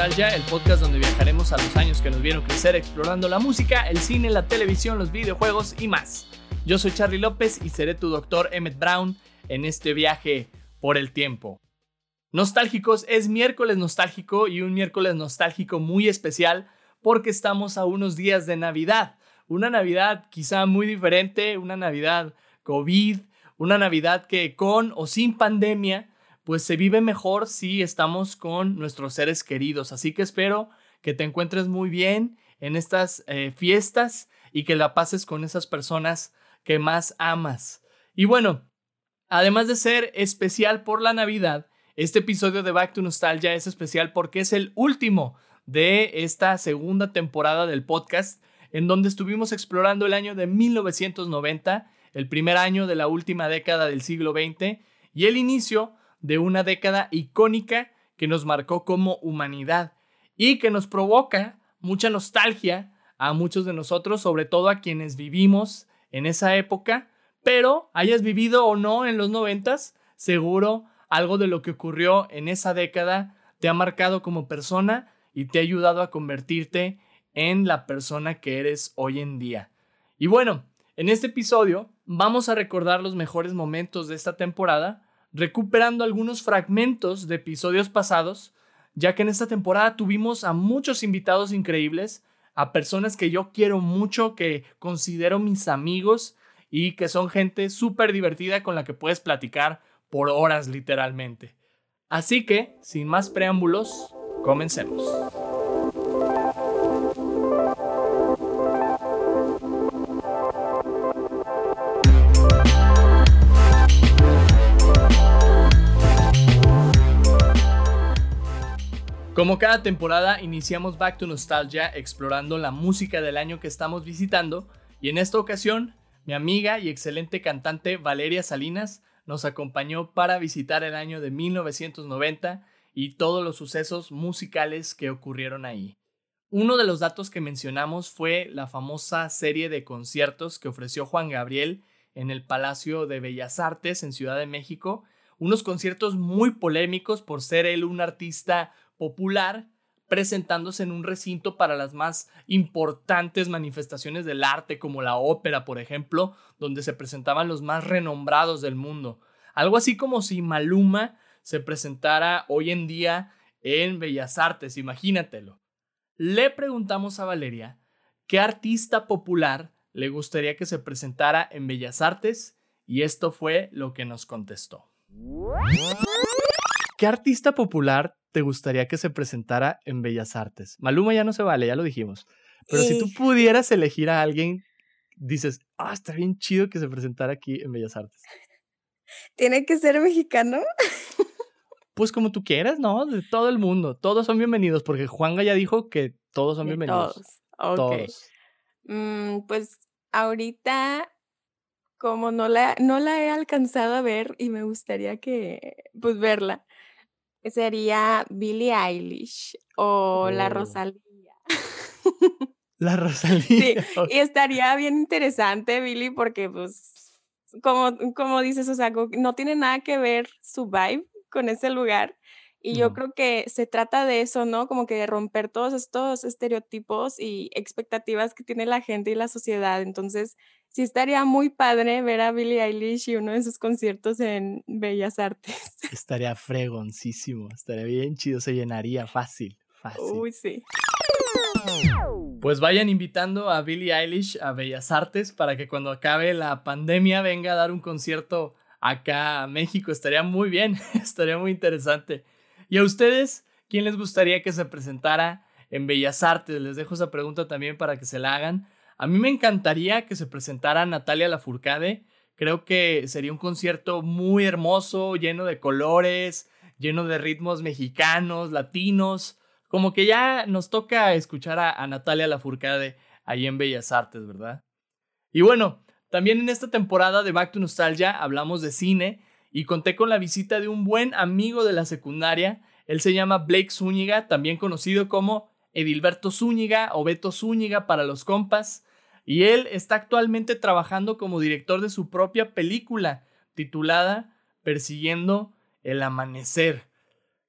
Nostalgia, el podcast donde viajaremos a los años que nos vieron crecer explorando la música, el cine, la televisión, los videojuegos y más. Yo soy Charlie López y seré tu doctor Emmett Brown en este viaje por el tiempo. Nostálgicos, es miércoles nostálgico y un miércoles nostálgico muy especial porque estamos a unos días de Navidad. Una Navidad quizá muy diferente, una Navidad COVID, una Navidad que con o sin pandemia pues se vive mejor si estamos con nuestros seres queridos. Así que espero que te encuentres muy bien en estas eh, fiestas y que la pases con esas personas que más amas. Y bueno, además de ser especial por la Navidad, este episodio de Back to Nostalgia es especial porque es el último de esta segunda temporada del podcast en donde estuvimos explorando el año de 1990, el primer año de la última década del siglo XX y el inicio de una década icónica que nos marcó como humanidad y que nos provoca mucha nostalgia a muchos de nosotros, sobre todo a quienes vivimos en esa época, pero hayas vivido o no en los noventas, seguro algo de lo que ocurrió en esa década te ha marcado como persona y te ha ayudado a convertirte en la persona que eres hoy en día. Y bueno, en este episodio vamos a recordar los mejores momentos de esta temporada, recuperando algunos fragmentos de episodios pasados, ya que en esta temporada tuvimos a muchos invitados increíbles, a personas que yo quiero mucho, que considero mis amigos y que son gente súper divertida con la que puedes platicar por horas literalmente. Así que, sin más preámbulos, comencemos. Como cada temporada, iniciamos Back to Nostalgia explorando la música del año que estamos visitando y en esta ocasión, mi amiga y excelente cantante Valeria Salinas nos acompañó para visitar el año de 1990 y todos los sucesos musicales que ocurrieron ahí. Uno de los datos que mencionamos fue la famosa serie de conciertos que ofreció Juan Gabriel en el Palacio de Bellas Artes en Ciudad de México, unos conciertos muy polémicos por ser él un artista popular presentándose en un recinto para las más importantes manifestaciones del arte como la ópera, por ejemplo, donde se presentaban los más renombrados del mundo. Algo así como si Maluma se presentara hoy en día en Bellas Artes, imagínatelo. Le preguntamos a Valeria qué artista popular le gustaría que se presentara en Bellas Artes y esto fue lo que nos contestó. ¿Qué artista popular te gustaría que se presentara en Bellas Artes? Maluma ya no se vale, ya lo dijimos. Pero si tú pudieras elegir a alguien, dices, ah, está bien chido que se presentara aquí en Bellas Artes. ¿Tiene que ser mexicano? Pues como tú quieras, ¿no? De todo el mundo. Todos son bienvenidos, porque Juanga ya dijo que todos son bienvenidos. Todos. Todos. Mm, pues ahorita, como no la, no la he alcanzado a ver y me gustaría que, pues verla, Sería Billie Eilish o la oh. Rosalía. La Rosalía. Sí, y estaría bien interesante, Billie, porque pues, como, como dices, o sea, no tiene nada que ver su vibe con ese lugar. Y yo creo que se trata de eso, ¿no? Como que de romper todos estos estereotipos y expectativas que tiene la gente y la sociedad. Entonces, sí estaría muy padre ver a Billie Eilish y uno de sus conciertos en Bellas Artes. Estaría fregoncísimo, estaría bien chido, se llenaría fácil, fácil. Uy, sí. Pues vayan invitando a Billie Eilish a Bellas Artes para que cuando acabe la pandemia venga a dar un concierto acá a México. Estaría muy bien, estaría muy interesante. ¿Y a ustedes quién les gustaría que se presentara en Bellas Artes? Les dejo esa pregunta también para que se la hagan. A mí me encantaría que se presentara Natalia Lafourcade. Creo que sería un concierto muy hermoso, lleno de colores, lleno de ritmos mexicanos, latinos. Como que ya nos toca escuchar a, Natalia Lafourcade ahí en Bellas Artes, ¿verdad? Y bueno, también en esta temporada de Back to Nostalgia hablamos de cine y conté con la visita de un buen amigo de la secundaria. Él se llama Blake Zúñiga, también conocido como Edilberto Zúñiga o Beto Zúñiga para los compas. Y él está actualmente trabajando como director de su propia película titulada Persiguiendo el Amanecer.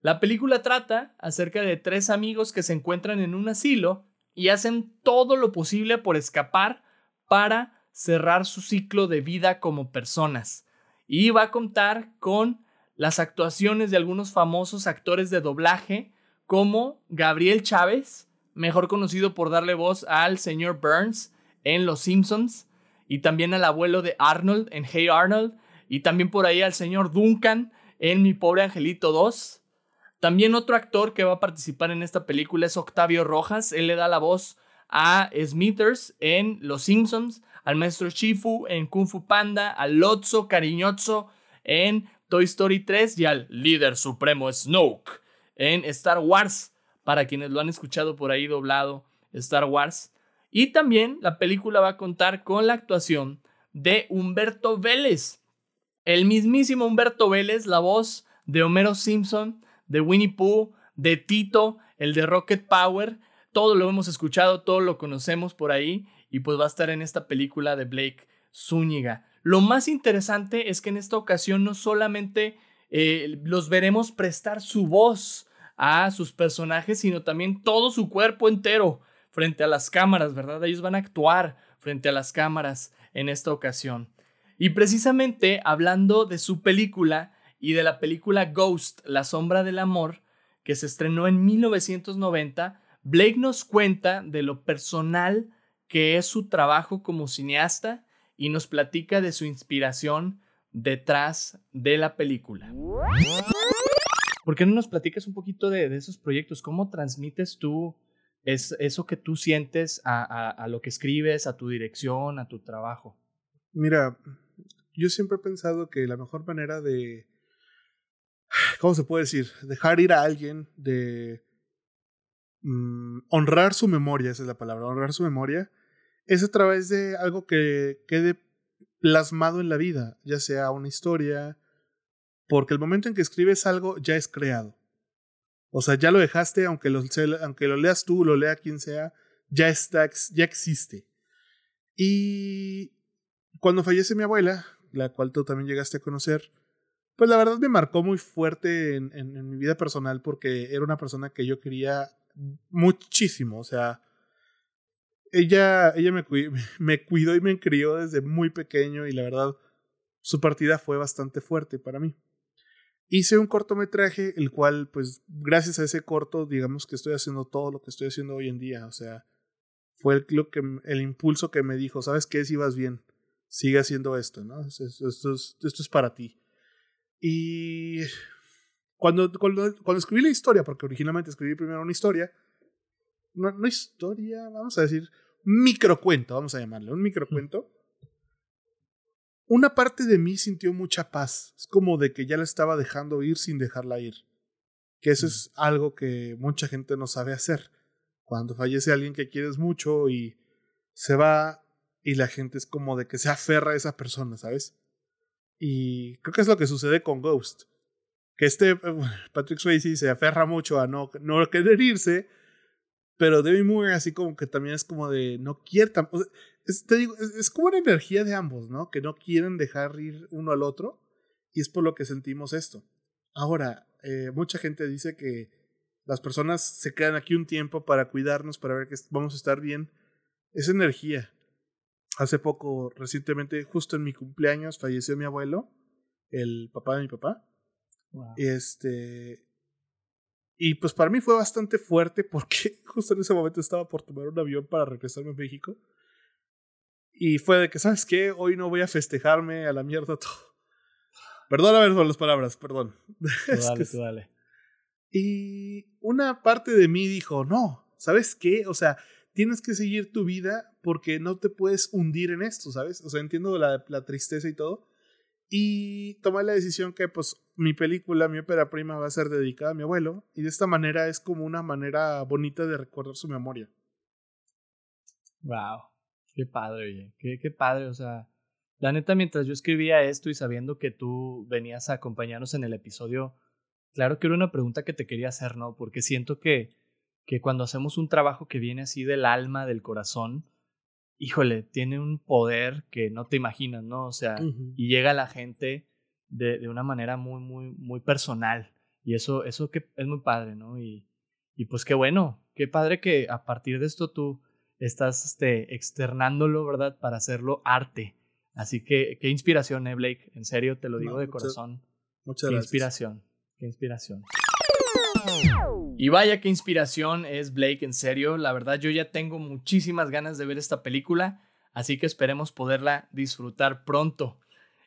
La película trata acerca de tres amigos que se encuentran en un asilo y hacen todo lo posible por escapar para cerrar su ciclo de vida como personas. Y va a contar con las actuaciones de algunos famosos actores de doblaje como Gabriel Chávez, mejor conocido por darle voz al señor Burns en Los Simpsons, y también al abuelo de Arnold en Hey Arnold, y también por ahí al señor Duncan en Mi pobre Angelito 2. También otro actor que va a participar en esta película es Octavio Rojas, él le da la voz a Smithers en Los Simpsons, al maestro Shifu en Kung Fu Panda, al Lotso cariñoso en Toy Story 3 y al líder supremo Snoke en Star Wars, para quienes lo han escuchado por ahí doblado Star Wars. Y también la película va a contar con la actuación de Humberto Vélez, el mismísimo Humberto Vélez, la voz de Homero Simpson, de Winnie Pooh, de Tito, el de Rocket Power. Todo lo hemos escuchado, todo lo conocemos por ahí y pues va a estar en esta película de Blake Zúñiga. Lo más interesante es que en esta ocasión no solamente eh, los veremos prestar su voz a sus personajes, sino también todo su cuerpo entero frente a las cámaras, ¿verdad? Ellos van a actuar frente a las cámaras en esta ocasión. Y precisamente hablando de su película y de la película Ghost, La sombra del amor, que se estrenó en 1990, Blake nos cuenta de lo personal que es su trabajo como cineasta y nos platica de su inspiración detrás de la película. ¿Por qué no nos platicas un poquito de, esos proyectos? ¿Cómo transmites tú es, eso que tú sientes a, lo que escribes, a tu dirección, a tu trabajo? Mira, yo siempre he pensado que la mejor manera de, ¿cómo se puede decir? Dejar ir a alguien, de mm, honrar su memoria, esa es la palabra, honrar su memoria, es a través de algo que quede plasmado en la vida, ya sea una historia, porque el momento en que escribes algo ya es creado. O sea, ya lo dejaste, aunque lo, aunque lo leas tú, lo lea quien sea, ya está, ya existe. Y cuando fallece mi abuela, la cual tú también llegaste a conocer, pues la verdad me marcó muy fuerte en, en mi vida personal porque era una persona que yo quería muchísimo. O sea, ella, ella me, me cuidó y me crió desde muy pequeño y la verdad su partida fue bastante fuerte para mí. Hice un cortometraje, el cual, pues, gracias a ese corto, digamos que estoy haciendo todo lo que estoy haciendo hoy en día. O sea, fue el, lo que, el impulso que me dijo, ¿sabes qué? Si vas bien, sigue haciendo esto, ¿no? Esto, esto, es, esto es para ti. Y cuando, cuando, cuando escribí la historia, porque originalmente escribí primero una historia, no, historia, vamos a decir, microcuento, vamos a llamarle, un microcuento. Una parte de mí sintió mucha paz. Es como de que ya la estaba dejando ir sin dejarla ir. Que eso es algo que mucha gente no sabe hacer. Cuando fallece alguien que quieres mucho y se va y la gente es como de que se aferra a esa persona, ¿sabes? Y creo que es lo que sucede con Ghost. Que este Patrick Swayze se aferra mucho a no, no querer irse pero Demi Moore así como que también es como de no quiere es, te digo, es, como una energía de ambos, ¿no? Que no quieren dejar ir uno al otro y es por lo que sentimos esto. Ahora, eh, mucha gente dice que las personas se quedan aquí un tiempo para cuidarnos, para ver que vamos a estar bien. Es energía. Hace poco, recientemente, justo en mi cumpleaños, falleció mi abuelo, el papá de mi papá. Este, y pues para mí fue bastante fuerte porque justo en ese momento estaba por tomar un avión para regresarme a México. Y fue de que, ¿sabes qué? Hoy no voy a festejarme a la mierda todo. Perdóname por las palabras, perdón. Dale, dale. Y una parte de mí dijo, no, ¿sabes qué? O sea, tienes que seguir tu vida porque no te puedes hundir en esto, ¿sabes? O sea, entiendo la, la tristeza y todo, y tomé la decisión que pues mi película, mi ópera prima va a ser dedicada a mi abuelo y de esta manera es como una manera bonita de recordar su memoria. Wow, qué padre, oye, qué, qué padre, o sea, la neta mientras yo escribía esto y sabiendo que tú venías a acompañarnos en el episodio, claro que era una pregunta que te quería hacer, ¿no? Porque siento que, que cuando hacemos un trabajo que viene así del alma, del corazón, híjole, tiene un poder que no te imaginas, ¿no? O sea, y llega a la gente de, de, una manera muy, muy, muy personal. Y eso, eso que es muy padre, ¿no? Y, y pues qué bueno, qué padre que a partir de esto tú estás este, externándolo, ¿verdad? Para hacerlo arte. Así que qué inspiración, ¿eh, Blake? En serio, te lo digo de corazón. Muchas qué gracias. inspiración, qué inspiración. Y vaya qué inspiración es Blake, en serio. La verdad, yo ya tengo muchísimas ganas de ver esta película, así que esperemos poderla disfrutar pronto.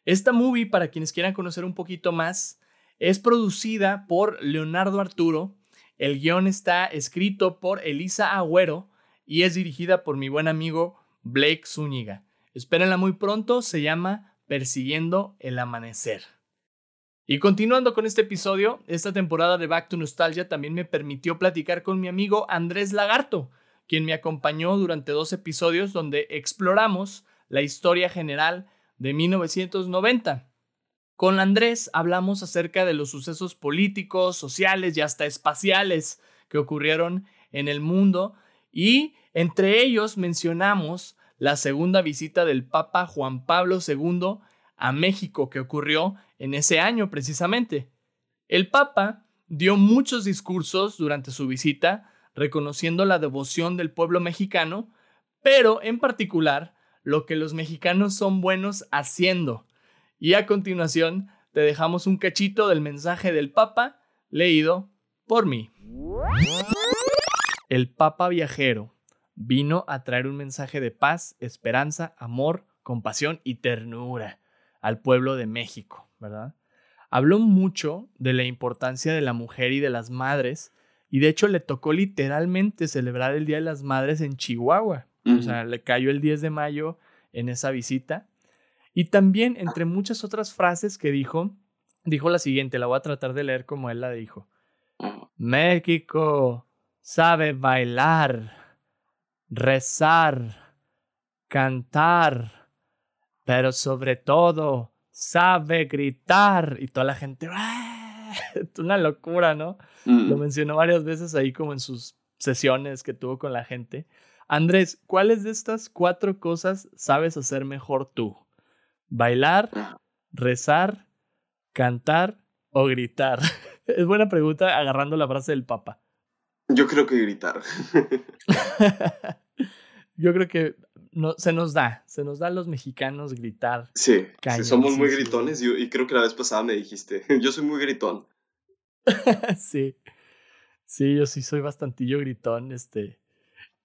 Esta movie, para quienes quieran conocer un poquito más, es producida por Leonardo Arturo. El guion está escrito por Elisa Agüero y es dirigida por mi buen amigo Blake Zúñiga. Espérenla muy pronto, se llama Persiguiendo el Amanecer. Y continuando con este episodio, esta temporada de Back to Nostalgia también me permitió platicar con mi amigo Andrés Lagarto, quien me acompañó durante dos episodios donde exploramos la historia general de 1990. Con Andrés hablamos acerca de los sucesos políticos, sociales y hasta espaciales que ocurrieron en el mundo y entre ellos mencionamos la segunda visita del Papa Juan Pablo II a México que ocurrió en ese año precisamente. El Papa dio muchos discursos durante su visita reconociendo la devoción del pueblo mexicano, pero en particular lo que los mexicanos son buenos haciendo. Y a continuación te dejamos un cachito del mensaje del Papa leído por mí. El Papa viajero vino a traer un mensaje de paz, esperanza, amor, compasión y ternura al pueblo de México, ¿verdad? Habló mucho de la importancia de la mujer y de las madres, y de hecho le tocó literalmente celebrar el Día de las Madres en Chihuahua. O sea, le cayó el 10 de mayo en esa visita. Y también, entre muchas otras frases que dijo, dijo la siguiente, la voy a tratar de leer como él la dijo. México sabe bailar, rezar, cantar, pero sobre todo sabe gritar. Y toda la gente, es una locura, ¿no? Mm. Lo mencionó varias veces ahí como en sus sesiones que tuvo con la gente. Andrés, ¿cuáles de estas cuatro cosas sabes hacer mejor tú? ¿Bailar, rezar, cantar o gritar? es buena pregunta agarrando la frase del Papa. Yo creo que gritar. Yo creo que no, se nos da, se nos da a los mexicanos gritar. Sí, sí somos muy gritones y, y, creo que la vez pasada me dijiste, yo soy muy gritón. sí, sí, yo sí soy bastantillo gritón, este.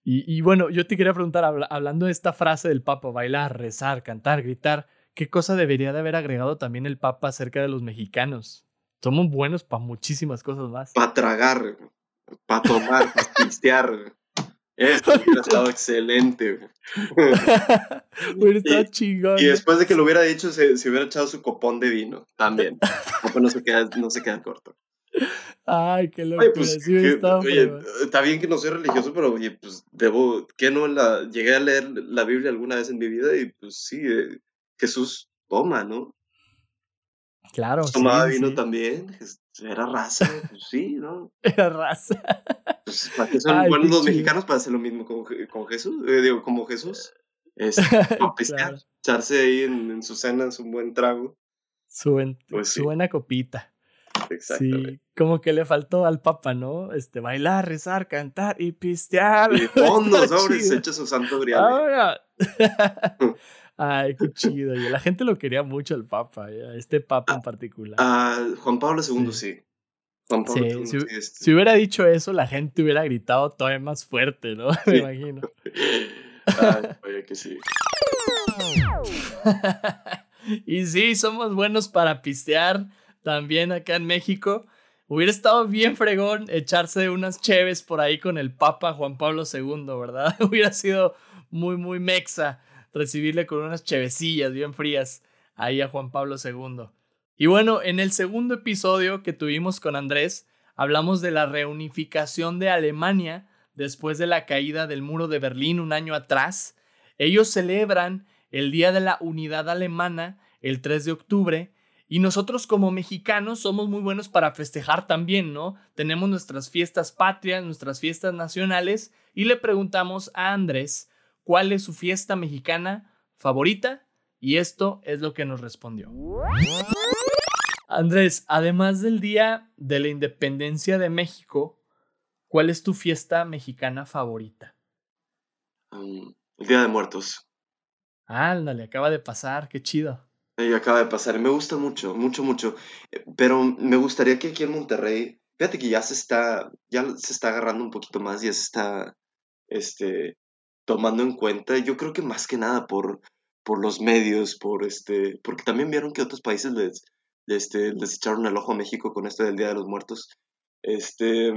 Y, y, bueno, yo te quería preguntar, hablando de esta frase del Papa, bailar, rezar, cantar, gritar, ¿qué cosa debería de haber agregado también el Papa acerca de los mexicanos? Somos buenos para muchísimas cosas más. Para tragar, para tomar, para pistear. Esto hubiera estado excelente. hubiera estado chingón. Y después de que lo hubiera dicho, se, se hubiera echado su copón de vino también. no se queda, no se queda corto. Ay, qué locura. Oye, pues, sí, que, oye está bien que no soy religioso, pero oye, pues debo, que no la, llegué a leer la Biblia alguna vez en mi vida y pues sí, eh, Jesús toma, ¿no? Claro. Tomaba sí, vino sí. también, era raza, pues sí, ¿no? Era raza. Pues, ¿Para qué son Ay, buenos los mexicanos para hacer lo mismo con, con Jesús? Eh, digo, como Jesús. Es, para pescar, claro. echarse ahí en, en, su cena un buen trago. Su, buen, pues sí. su buena copita. Sí, como que le faltó al Papa, ¿no? Este, bailar, rezar, cantar y pistear. Y fondo, sobre, se echa su santo grial. Ahora. Ay, qué chido. Y la gente lo quería mucho al Papa, ¿eh? este Papa en particular. Ah, Juan Pablo II, sí. sí. Juan Pablo sí, II, si, sí, este. si, hubiera dicho eso, la gente hubiera gritado todavía más fuerte, ¿no? Me imagino. Ay, oye, que sí. y sí, somos buenos para pistear también acá en México. Hubiera estado bien fregón echarse unas cheves por ahí con el Papa Juan Pablo II, ¿verdad? Hubiera sido muy, muy mexa recibirle con unas chevecillas bien frías ahí a Juan Pablo II. Y bueno, en el segundo episodio que tuvimos con Andrés, hablamos de la reunificación de Alemania después de la caída del muro de Berlín un año atrás. Ellos celebran el Día de la Unidad Alemana el 3 de octubre y nosotros como mexicanos somos muy buenos para festejar también, ¿no? Tenemos nuestras fiestas patrias, nuestras fiestas nacionales y le preguntamos a Andrés cuál es su fiesta mexicana favorita y esto es lo que nos respondió. Andrés, además del Día de la Independencia de México, ¿cuál es tu fiesta mexicana favorita? el Día de Muertos. Ándale, acaba de pasar, qué chido. Y acaba de pasar, me gusta mucho, mucho, mucho. Eh, pero me gustaría que aquí en Monterrey, fíjate que ya se está, ya se está agarrando un poquito más, ya se está, este, tomando en cuenta, yo creo que más que nada por, por los medios, por este, porque también vieron que otros países les, este, les echaron el ojo a México con esto del Día de los Muertos. Este,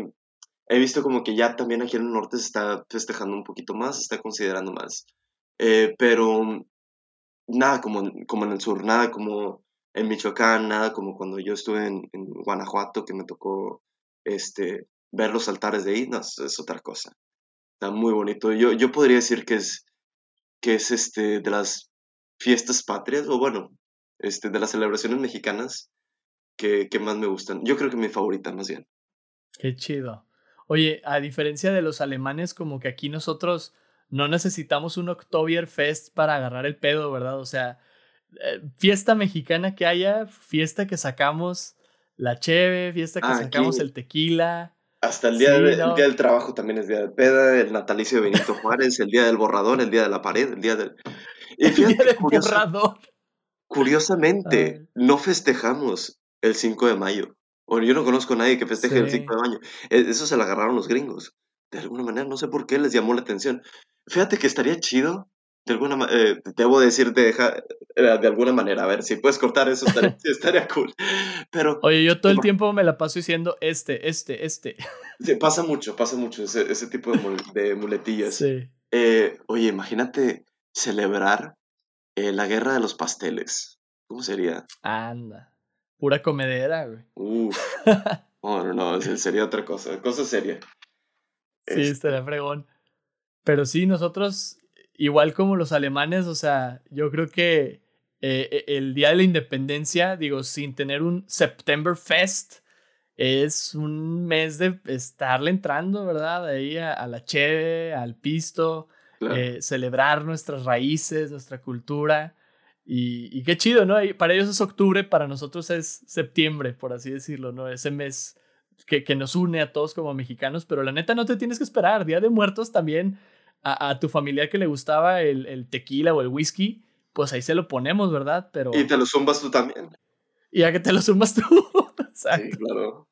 he visto como que ya también aquí en el norte se está festejando un poquito más, se está considerando más. Eh, pero nada como, como en el sur, nada como en Michoacán, nada como cuando yo estuve en, Guanajuato, que me tocó este, ver los altares de ahí, no, es, otra cosa. Está muy bonito. Yo, yo podría decir que es, que es este, de las fiestas patrias, o bueno, este, de las celebraciones mexicanas que, que más me gustan. Yo creo que mi favorita, más bien. Qué chido. Oye, a diferencia de los alemanes, como que aquí nosotros no necesitamos un Oktoberfest para agarrar el pedo, ¿verdad? O sea, eh, fiesta mexicana que haya, fiesta que sacamos la cheve, fiesta que ah, sacamos el tequila. Hasta el día, día, del trabajo también es día de peda, el natalicio de Benito Juárez, el día del borrador, el día de la pared, el día del... el día del borrador. Curiosamente, no festejamos el 5 de mayo. Bueno, yo no conozco a nadie que festeje el 5 de mayo. E, eso se lo agarraron los gringos. De alguna manera, no sé por qué les llamó la atención. Fíjate que estaría chido, de alguna manera, eh, debo decir de, eh, de alguna manera, a ver, si puedes cortar eso estaría, estaría cool. Pero, Oye, yo todo el tiempo me la paso diciendo este, este, este. Sí, pasa mucho, pasa mucho ese, ese tipo de, muletillas. Sí. Eh, oye, imagínate celebrar la guerra de los pasteles. ¿Cómo sería? Anda, pura comedera, güey. Uf. No, no, no, sería otra cosa, cosa seria. Sí, este estaría fregón. Pero sí, nosotros, igual como los alemanes, o sea, yo creo que eh, e, el Día de la Independencia, digo, sin tener un September Fest, es un mes de estarle entrando, ¿verdad? Ahí a, la cheve, al pisto, eh, celebrar nuestras raíces, nuestra cultura. Y, qué chido, ¿no? para ellos es octubre, para nosotros es septiembre, por así decirlo, ¿no? Ese mes que, que, nos une a todos como mexicanos, pero la neta no te tienes que esperar. Día de Muertos también a, tu familiar que le gustaba el, el, tequila o el whisky, pues ahí se lo ponemos, ¿verdad? Pero... Y te lo zumbas tú también. Y ya que te lo zumbas tú. Sí, claro.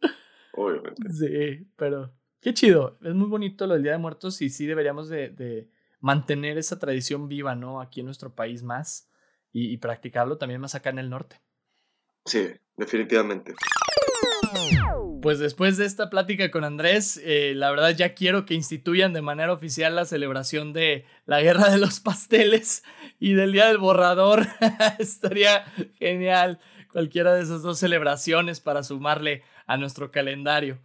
Obviamente. Sí, pero qué chido. Es muy bonito lo del Día de Muertos y sí deberíamos de, de mantener esa tradición viva, ¿no? Aquí en nuestro país más y, y practicarlo también más acá en el norte. Sí, definitivamente. Pues después de esta plática con Andrés, eh, la verdad ya quiero que instituyan de manera oficial la celebración de la Guerra de los Pasteles y del Día del Borrador. Estaría genial cualquiera de esas dos celebraciones para sumarle a nuestro calendario.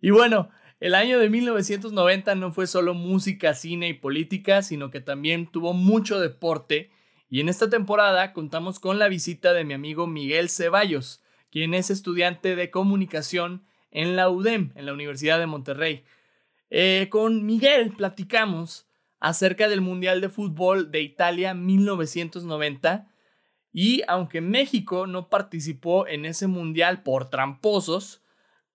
Y bueno, el año de 1990 no fue solo música, cine y política, sino que también tuvo mucho deporte. Y en esta temporada contamos con la visita de mi amigo Miguel Ceballos quien es estudiante de comunicación en la UDEM, en la Universidad de Monterrey. Eh, con Miguel platicamos acerca del Mundial de Fútbol de Italia 1990 y aunque México no participó en ese mundial por tramposos,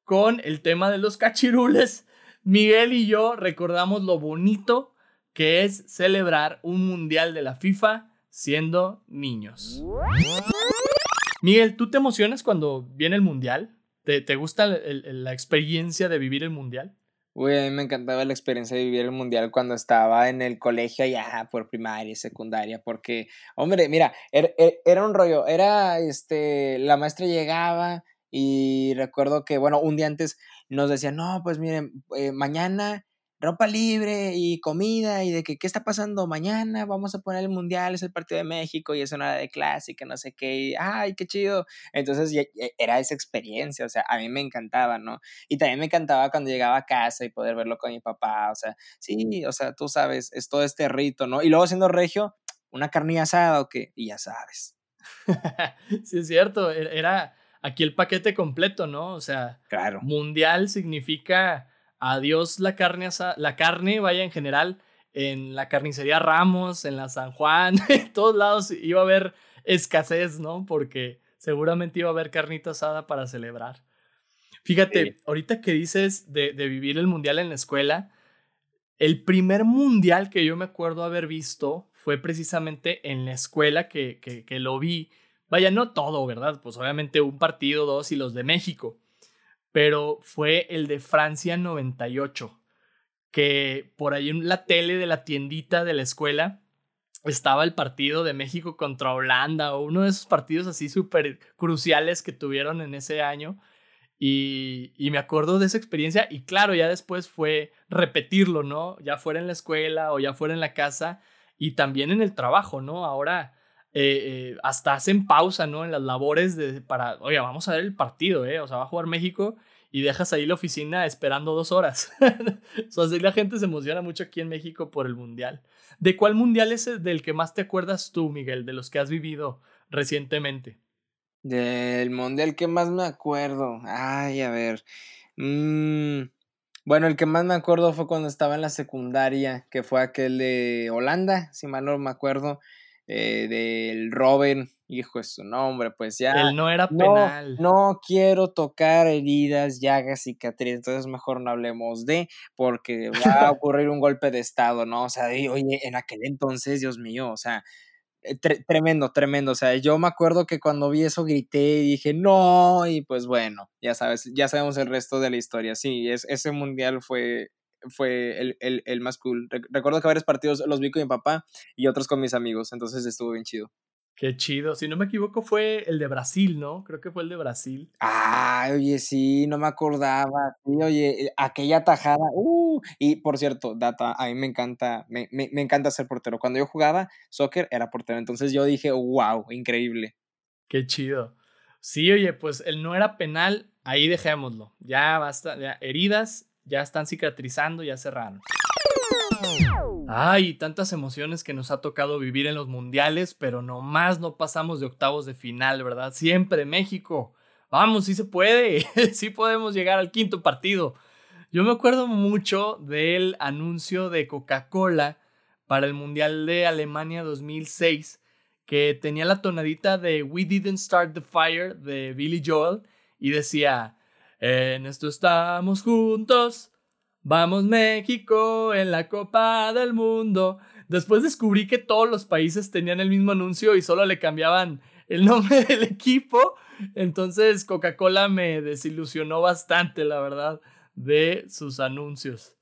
con el tema de los cachirules, Miguel y yo recordamos lo bonito que es celebrar un mundial de la FIFA siendo niños. Miguel, ¿tú te emocionas cuando viene el mundial? ¿Te, te gusta la experiencia de vivir el mundial? Uy, a mí me encantaba la experiencia de vivir el mundial cuando estaba en el colegio ya por primaria y secundaria, porque, hombre, mira, er, er, era, un rollo, era, este, la maestra llegaba y recuerdo que, bueno, un día antes nos decía, no, pues miren, eh, mañana ropa libre y comida y de que qué está pasando mañana, vamos a poner el mundial, es el partido de México y es una de clásica, no sé qué, y, ay, qué chido. Entonces era esa experiencia, o sea, a mí me encantaba, ¿no? Y también me encantaba cuando llegaba a casa y poder verlo con mi papá, o sea, sí, o sea, tú sabes, es todo este rito, ¿no? Y luego siendo regio, una carnilla asada o qué, y ya sabes. sí, es cierto, e-, era aquí el paquete completo, ¿no? O sea, claro. mundial significa adiós la carne, la carne, vaya en general, en la carnicería Ramos, en la San Juan, en todos lados iba a haber escasez, ¿no? Porque seguramente iba a haber carnita asada para celebrar. Fíjate, ahorita que dices de, de, vivir el mundial en la escuela, el primer mundial que yo me acuerdo haber visto fue precisamente en la escuela que, que, que lo vi. Vaya, no todo, ¿verdad? Pues obviamente un partido, dos y los de México. Pero fue el de Francia 98, que por ahí en la tele de la tiendita de la escuela estaba el partido de México contra Holanda o uno de esos partidos así súper cruciales que tuvieron en ese año. Y, y, me acuerdo de esa experiencia y claro, ya después fue repetirlo, ¿no? Ya fuera en la escuela o ya fuera en la casa y también en el trabajo, ¿no? Ahora eh, eh, hasta hacen pausa, ¿no? En las labores de, para, oye, vamos a ver el partido, ¿eh? O sea, va a jugar México y dejas ahí la oficina esperando dos horas. o sea, así la gente se emociona mucho aquí en México por el Mundial. ¿De cuál Mundial es el del que más te acuerdas tú, Miguel, de los que has vivido recientemente? Del mundial que más me acuerdo. Ay, a ver. Mm, bueno, el que más me acuerdo fue cuando estaba en la secundaria, que fue aquel de Holanda, si mal no me acuerdo, eh, del Robin, hijo de su nombre, pues ya. Él no era penal. No, quiero tocar heridas, llagas, cicatrices, entonces mejor no hablemos de, porque va a ocurrir un golpe de estado, ¿no? O sea, oye, en aquel entonces, Dios mío, o sea, eh, tremendo, tremendo. O sea, yo me acuerdo que cuando vi eso grité y dije, no, y pues bueno, ya sabes, ya sabemos el resto de la historia. Sí, es, ese mundial fue, fue el, el, el más cool. Recuerdo que varios partidos los vi con mi papá y otros con mis amigos, entonces estuvo bien chido. Qué chido. Si no me equivoco, fue el de Brasil, ¿no? Creo que fue el de Brasil. Ah, oye, sí, no me acordaba. Sí, oye, eh, aquella tajada. Uh, y por cierto, Data, a mí me encanta, me, me, me, encanta ser portero. Cuando yo jugaba soccer, era portero. Entonces yo dije, wow, increíble. Qué chido. Sí, oye, pues el no era penal, ahí dejémoslo. Ya basta, ya, heridas, ya están cicatrizando, ya cerraron. Ay, tantas emociones que nos ha tocado vivir en los mundiales, pero nomás no pasamos de octavos de final, ¿verdad? Siempre México. Vamos, sí se puede, sí podemos llegar al quinto partido. Yo me acuerdo mucho del anuncio de Coca-Cola para el Mundial de Alemania 2006, que tenía la tonadita de We Didn't Start the Fire de Billy Joel y decía, en esto estamos juntos, Vamos México en la Copa del Mundo. Después descubrí que todos los países tenían el mismo anuncio y solo le cambiaban el nombre del equipo. Entonces Coca-Cola me desilusionó bastante, la verdad, de sus anuncios.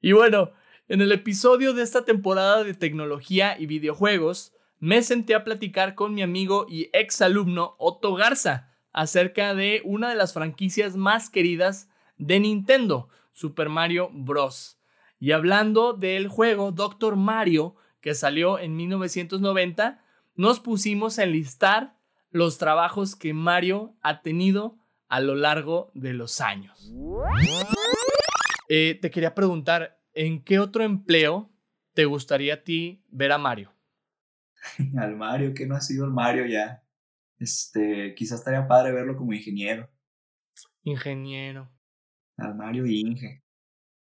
Y bueno, en el episodio de esta temporada de tecnología y videojuegos, me senté a platicar con mi amigo y ex alumno Otto Garza acerca de una de las franquicias más queridas de Nintendo, Super Mario Bros. Y hablando del juego Doctor Mario, que salió en 1990, nos pusimos a enlistar los trabajos que Mario ha tenido a lo largo de los años. Eh, te quería preguntar, ¿en qué otro empleo te gustaría a ti ver a Mario? Al Mario, que no ha sido el Mario ya. Este, quizás estaría padre verlo como ingeniero. Ingeniero al Mario Inge.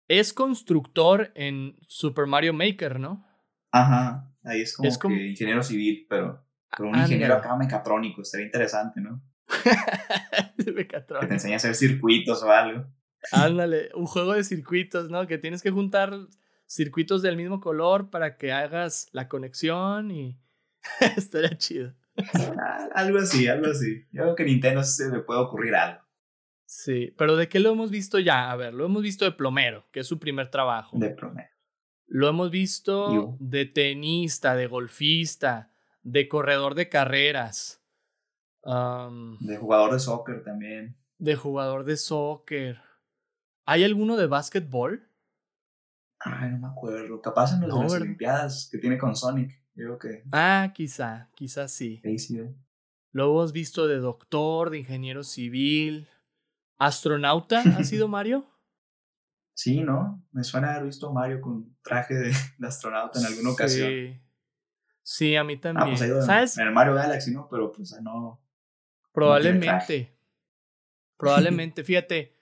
Es constructor en Super Mario Maker, ¿no? Ajá, ahí es como, que ingeniero civil, pero, pero un ingeniero acá mecatrónico, estaría interesante, ¿no? mecatrónico. Que te enseña a hacer circuitos o algo. Ándale, un juego de circuitos, ¿no? Que tienes que juntar circuitos del mismo color para que hagas la conexión y estaría chido. algo así, algo así. Yo creo que Nintendo se le puede ocurrir algo. Sí, pero ¿de qué lo hemos visto ya? A ver, lo hemos visto de plomero, que es su primer trabajo. De plomero. Lo hemos visto de tenista, de golfista, de corredor de carreras. de jugador de soccer también. De jugador de soccer. ¿Hay alguno de básquetbol? Ay, no me acuerdo. Capaz en las Olimpiadas que tiene con Sonic. Creo que. Ah, quizá, quizá sí. sí. Lo hemos visto de doctor, de ingeniero civil, ¿Astronauta ha sido Mario? Sí, ¿no? Me suena haber visto a Mario con traje de, astronauta en alguna ocasión. Sí. A mí ah, también. pues ¿Sabes? En el Mario Galaxy, ¿no? Pero pues no. Probablemente. Probablemente. Fíjate.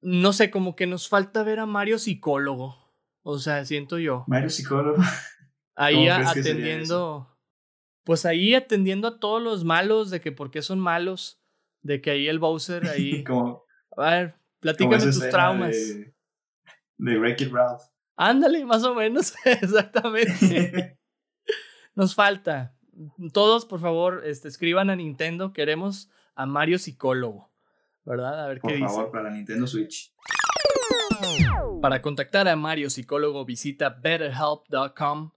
No sé, como que nos falta ver a Mario psicólogo. O sea, siento yo. Mario psicólogo. Ahí atendiendo. pues ahí atendiendo a todos los malos, de que por qué son malos, de que ahí el Bowser ahí... como, a ver, platícame tus traumas. De, de Wreck-It Ralph. Ándale, más o menos, exactamente. Nos falta. Todos, por favor, este, escriban a Nintendo. Queremos a Mario Psicólogo. ¿Verdad? A ver qué dice. Por favor, para Nintendo Switch. Para contactar a Mario Psicólogo, visita betterhelp.com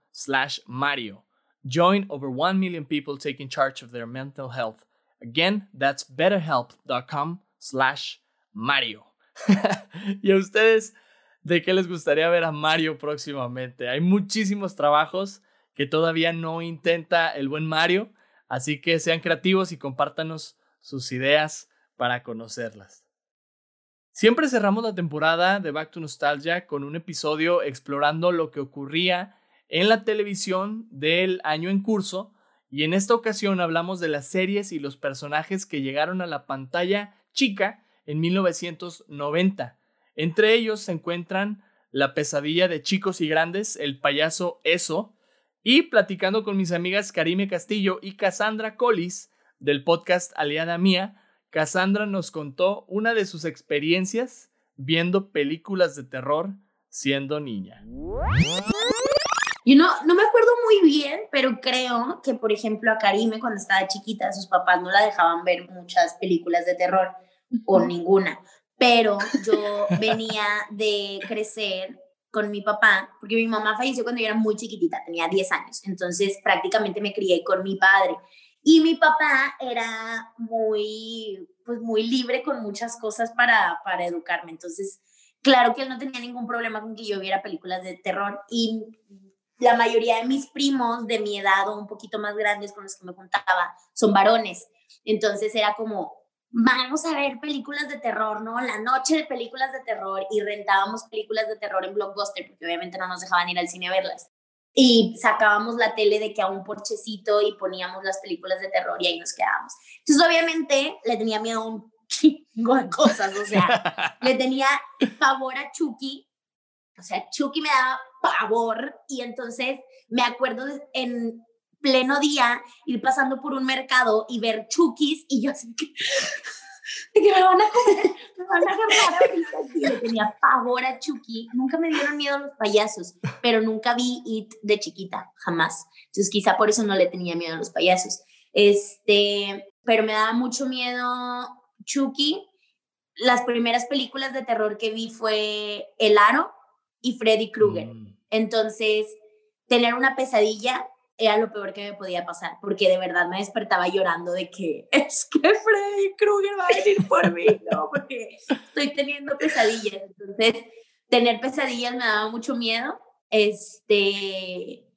Mario. Join over 1 million people taking charge of their mental health. Again, that's betterhelp.com slash Mario. y a ustedes, ¿de qué les gustaría ver a Mario próximamente? Hay muchísimos trabajos que todavía no intenta el buen Mario, así que sean creativos y compártanos sus ideas para conocerlas. Siempre cerramos la temporada de Back to Nostalgia con un episodio explorando lo que ocurría en la televisión del año en curso y en esta ocasión hablamos de las series y los personajes que llegaron a la pantalla chica en 1990. Entre ellos se encuentran La pesadilla de chicos y grandes, El payaso Eso, y platicando con mis amigas Karime Castillo y Cassandra Collis del podcast Aliada Mía, Cassandra nos contó una de sus experiencias viendo películas de terror siendo niña. Yo no, no me acuerdo muy bien, pero creo que, por ejemplo, a Karime cuando estaba chiquita, sus papás no la dejaban ver muchas películas de terror o ninguna. Pero yo venía de crecer con mi papá, porque mi mamá falleció cuando yo era muy chiquitita, tenía 10 años, entonces prácticamente me crié con mi padre. Y mi papá era muy, pues muy libre con muchas cosas para, para educarme, entonces claro que él no tenía ningún problema con que yo viera películas de terror y la mayoría de mis primos de mi edad o un poquito más grandes con los que me juntaba son varones. Entonces era como, vamos a ver películas de terror, ¿no? La noche de películas de terror y rentábamos películas de terror en Blockbuster porque obviamente no nos dejaban ir al cine a verlas. Y sacábamos la tele de que a un porchecito y poníamos las películas de terror y ahí nos quedábamos. Entonces obviamente le tenía miedo a un chingo de cosas, o sea, le tenía pavor a Chucky. O sea, Chucky me daba pavor y entonces me acuerdo en pleno día ir pasando por un mercado y ver chukis y yo así que, que me van a comer, me van a agarrar Y le tenía pavor a Chucky. Nunca me dieron miedo los payasos, pero nunca vi It de chiquita, jamás. Entonces quizá por eso no le tenía miedo a los payasos. Este, pero me daba mucho miedo Chucky. Las primeras películas de terror que vi fue El Aro y Freddy Krueger. Mm. Entonces, tener una pesadilla era lo peor que me podía pasar, porque de verdad me despertaba llorando de que es que Freddy Krueger va a venir por mí, ¿no? Porque estoy teniendo pesadillas. Entonces, tener pesadillas me daba mucho miedo. Este,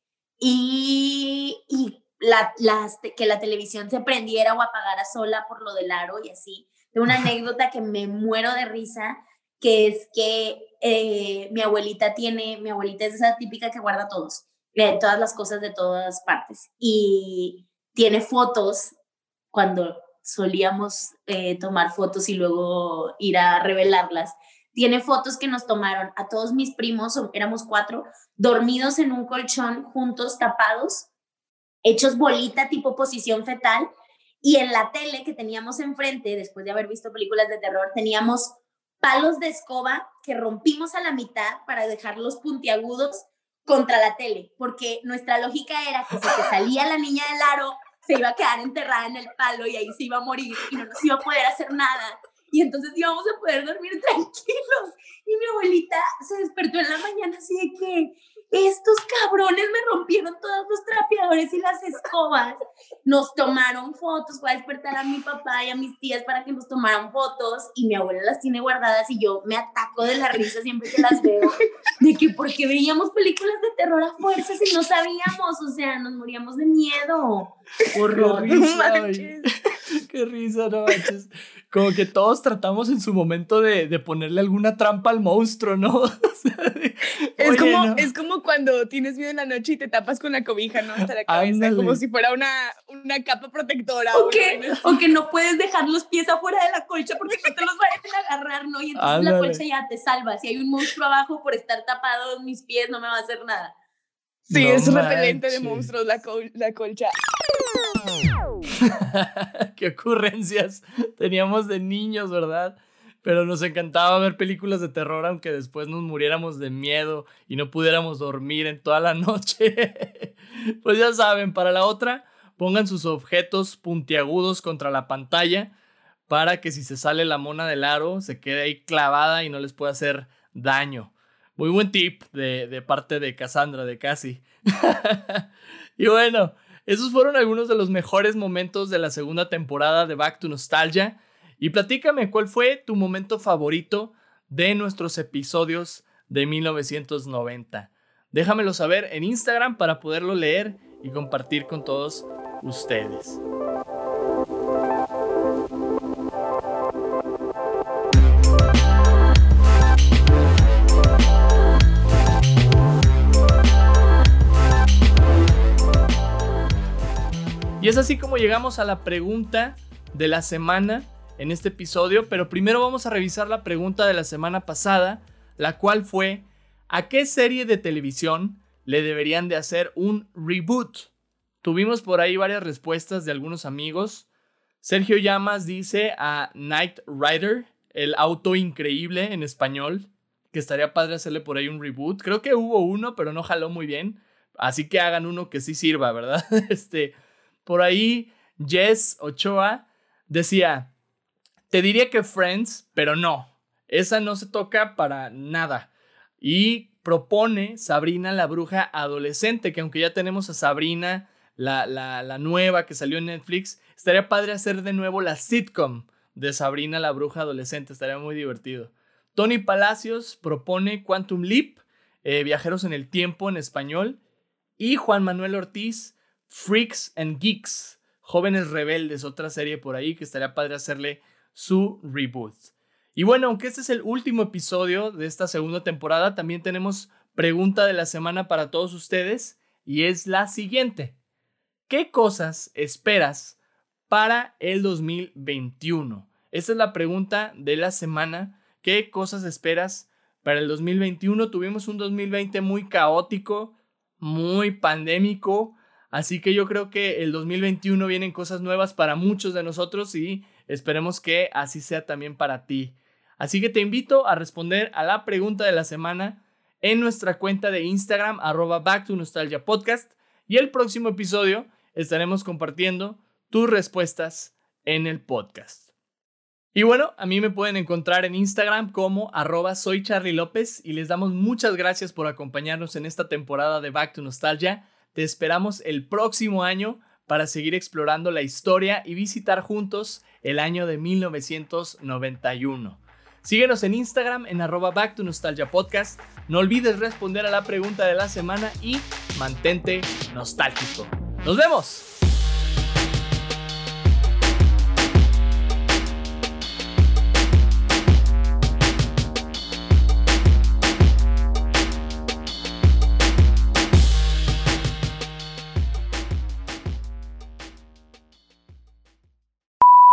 y, y la, las, que la televisión se prendiera o apagara sola por lo del aro y así. Tengo una anécdota que me muero de risa, que es que eh, mi abuelita tiene, mi abuelita es esa típica que guarda todos, eh, todas las cosas de todas partes. Y tiene fotos cuando solíamos eh, tomar fotos y luego ir a revelarlas. Tiene fotos que nos tomaron a todos mis primos, éramos cuatro, dormidos en un colchón, juntos, tapados, hechos bolita, tipo posición fetal. Y en la tele que teníamos enfrente, después de haber visto películas de terror, teníamos palos de escoba que rompimos a la mitad para dejarlos puntiagudos contra la tele, porque nuestra lógica era que si se salía la niña del aro, se iba a quedar enterrada en el palo y ahí se iba a morir y no nos iba a poder hacer nada. Y entonces íbamos a poder dormir tranquilos. Y mi abuelita se despertó en la mañana así de que, estos cabrones me rompieron todos los trapeadores y las escobas. Nos tomaron fotos, voy a despertar a mi papá y a mis tías para que nos tomaran fotos y mi abuela las tiene guardadas y yo me ataco de la risa siempre que las veo, de que porque veíamos películas de terror a fuerzas y no sabíamos, o sea, nos moríamos de miedo. Horror. Qué risa, no manches como que todos tratamos en su momento de, de ponerle alguna trampa al monstruo, ¿no? es, como, es como cuando tienes miedo en la noche y te tapas con la cobija, ¿no? Hasta la cabeza, como si fuera una, una capa protectora. O, que, o que no puedes dejar los pies afuera de la colcha porque no te los vayan a agarrar, ¿no? Y entonces la colcha ya te salva. Si hay un monstruo abajo por estar tapado mis pies, no me va a hacer nada. Sí, es repelente de monstruos la, la colcha. Qué ocurrencias teníamos de niños, ¿verdad? Pero nos encantaba ver películas de terror aunque después nos muriéramos de miedo y no pudiéramos dormir en toda la noche. pues ya saben, para la otra, pongan sus objetos puntiagudos contra la pantalla para que si se sale la mona del aro se quede ahí clavada y no les pueda hacer daño. Muy buen tip de, parte de Cassandra, de Casi. y bueno, esos fueron algunos de los mejores momentos de la segunda temporada de Back to Nostalgia. Y platícame cuál fue tu momento favorito de nuestros episodios de 1990. Déjamelo saber en Instagram para poderlo leer y compartir con todos ustedes. Y es así como llegamos a la pregunta de la semana en este episodio, pero primero vamos a revisar la pregunta de la semana pasada, la cual fue, ¿a qué serie de televisión le deberían de hacer un reboot? Tuvimos por ahí varias respuestas de algunos amigos. Sergio Llamas dice a Night Rider, el auto increíble en español, que estaría padre hacerle por ahí un reboot. Creo que hubo uno, pero no jaló muy bien. Así que hagan uno que sí sirva, ¿verdad? Este, por ahí Jess Ochoa decía, te diría que Friends, pero no, esa no se toca para nada. Y propone Sabrina la bruja adolescente, que aunque ya tenemos a Sabrina, la, la, la, nueva que salió en Netflix, estaría padre hacer de nuevo la sitcom de Sabrina la bruja adolescente, estaría muy divertido. Tony Palacios propone Quantum Leap, eh, Viajeros en el Tiempo en español, y Juan Manuel Ortiz, Freaks and Geeks, Jóvenes Rebeldes, otra serie por ahí que estaría padre hacerle su reboot. Y bueno, aunque este es el último episodio de esta segunda temporada, también tenemos pregunta de la semana para todos ustedes y es la siguiente. ¿Qué cosas esperas para el 2021? Esta es la pregunta de la semana. ¿Qué cosas esperas para el 2021? Tuvimos un 2020 muy caótico, muy pandémico, Así que yo creo que el 2021 vienen cosas nuevas para muchos de nosotros y esperemos que así sea también para ti. Así que te invito a responder a la pregunta de la semana en nuestra cuenta de Instagram arroba Back to Nostalgia Podcast y el próximo episodio estaremos compartiendo tus respuestas en el podcast. Y bueno, a mí me pueden encontrar en Instagram como arroba soy Charlie López y les damos muchas gracias por acompañarnos en esta temporada de Back to Nostalgia. Te esperamos el próximo año para seguir explorando la historia y visitar juntos el año de 1991. Síguenos en Instagram en arroba Back to Nostalgia Podcast. No olvides responder a la pregunta de la semana y mantente nostálgico. ¡Nos vemos!